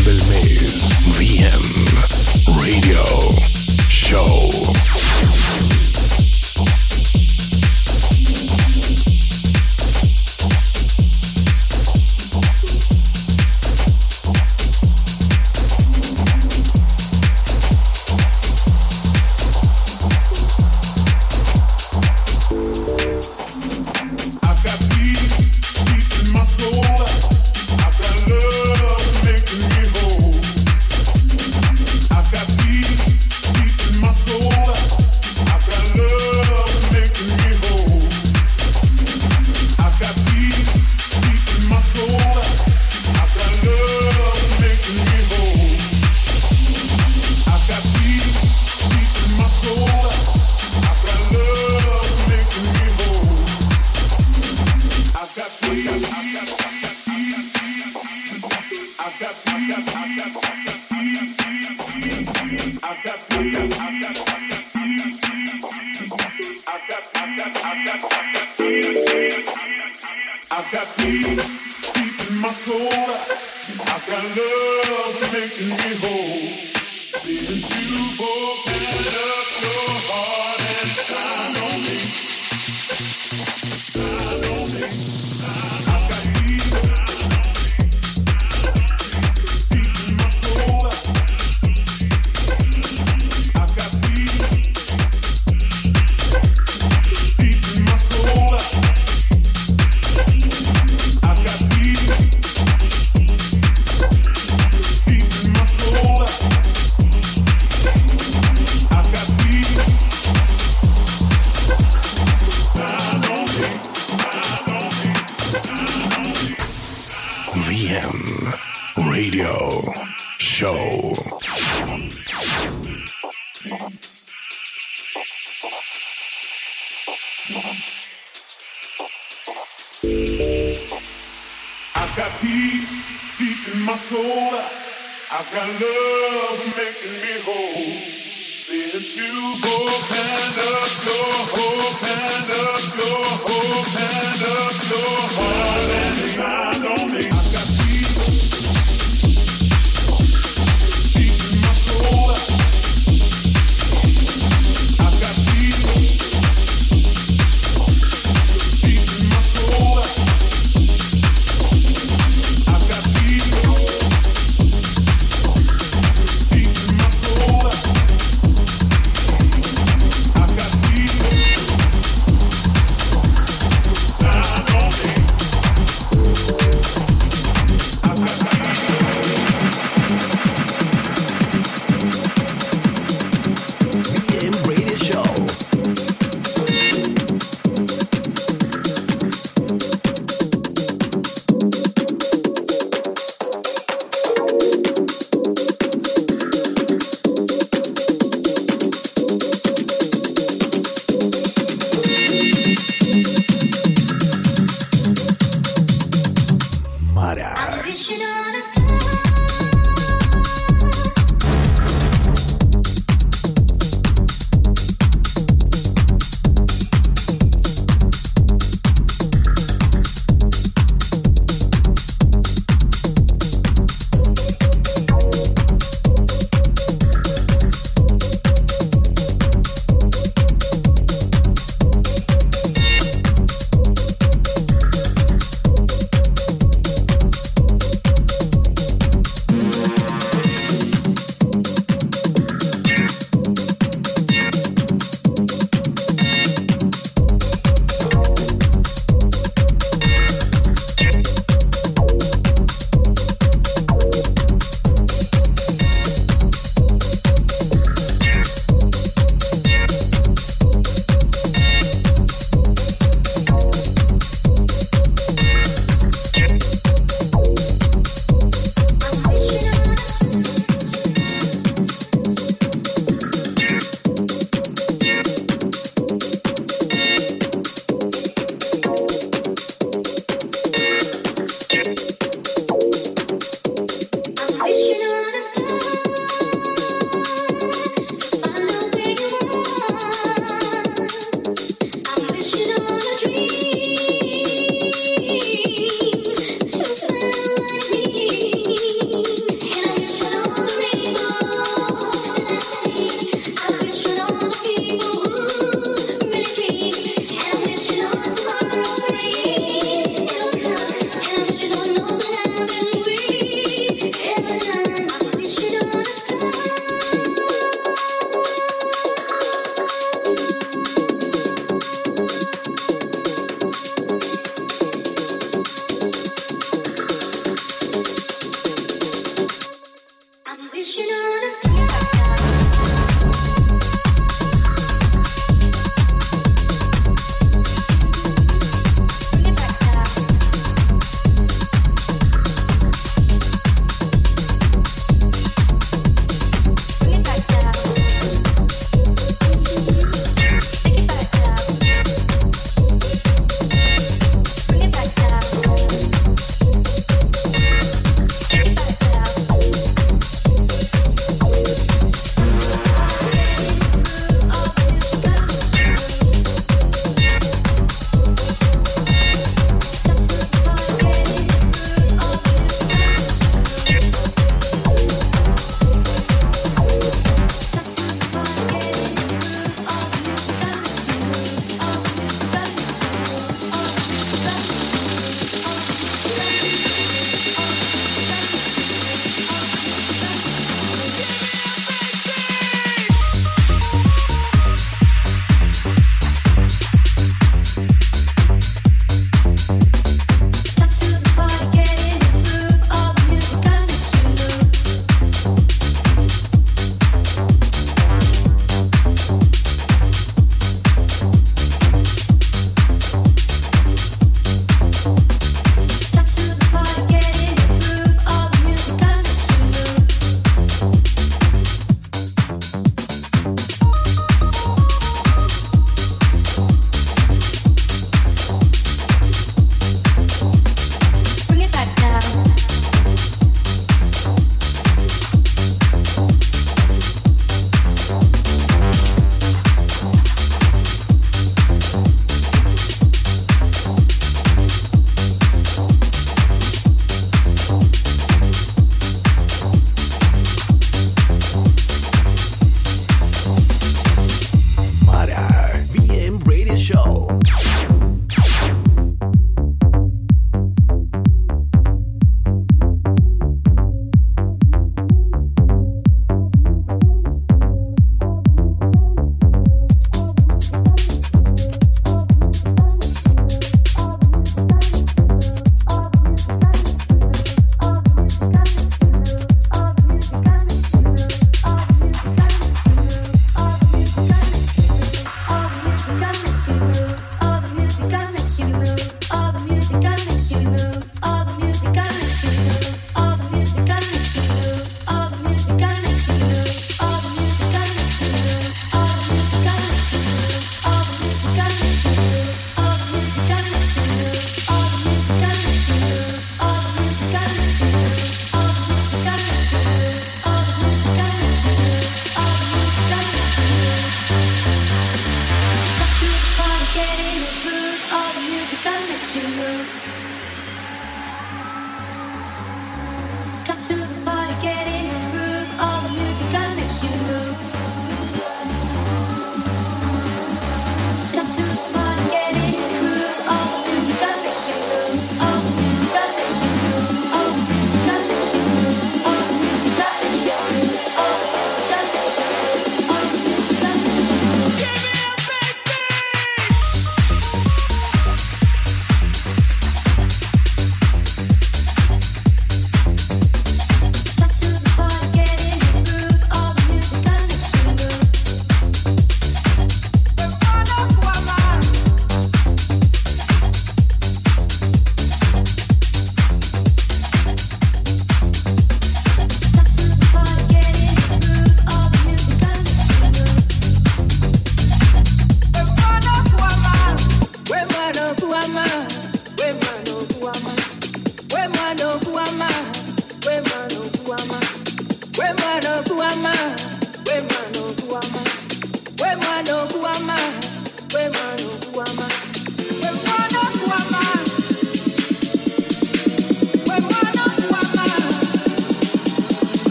del my soul. I've got love making me whole. Since you opened up your hope, hand up your hope, hand up your heart, and mind on me.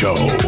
Show.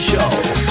show.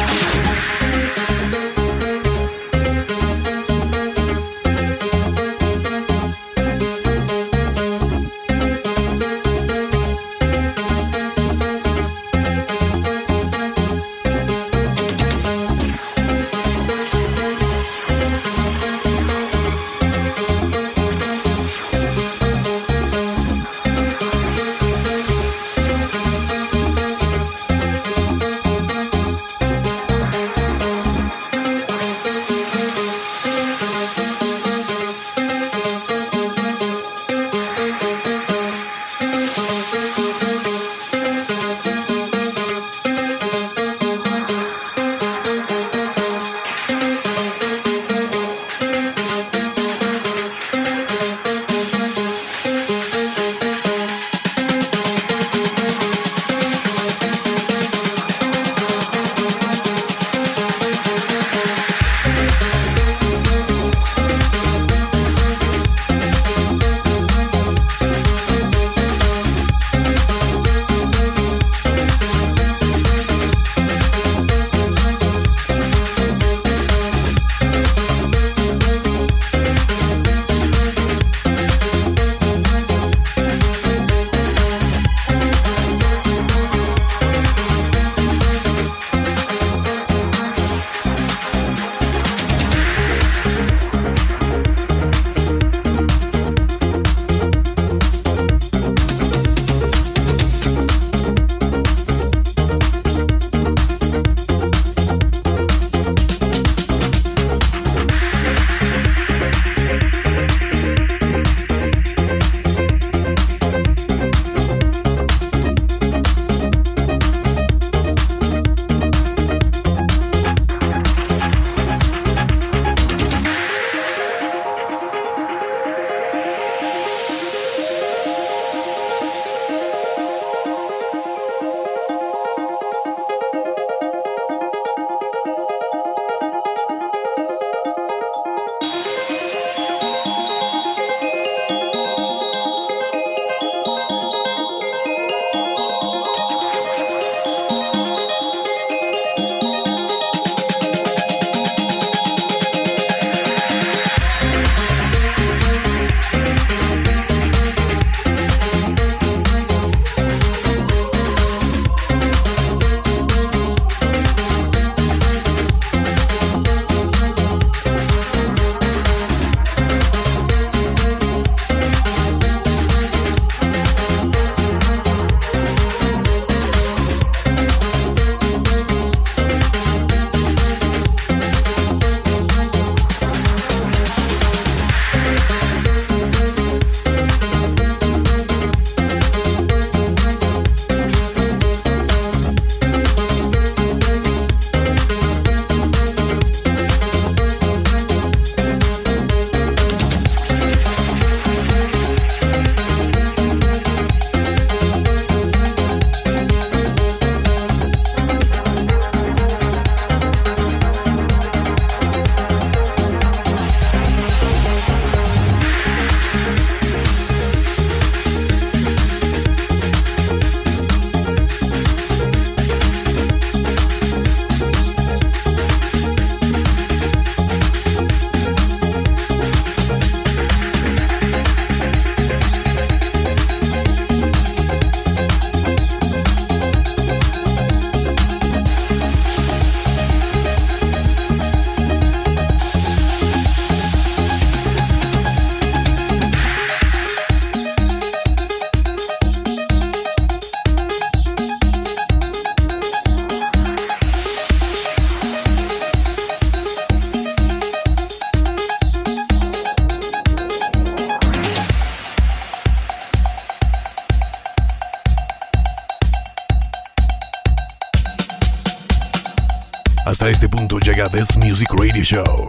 Show.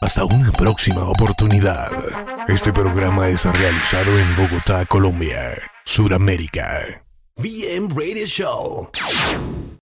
Hasta una próxima oportunidad. Este programa es realizado en Bogotá, Colombia, Sudamérica. VM Radio Show.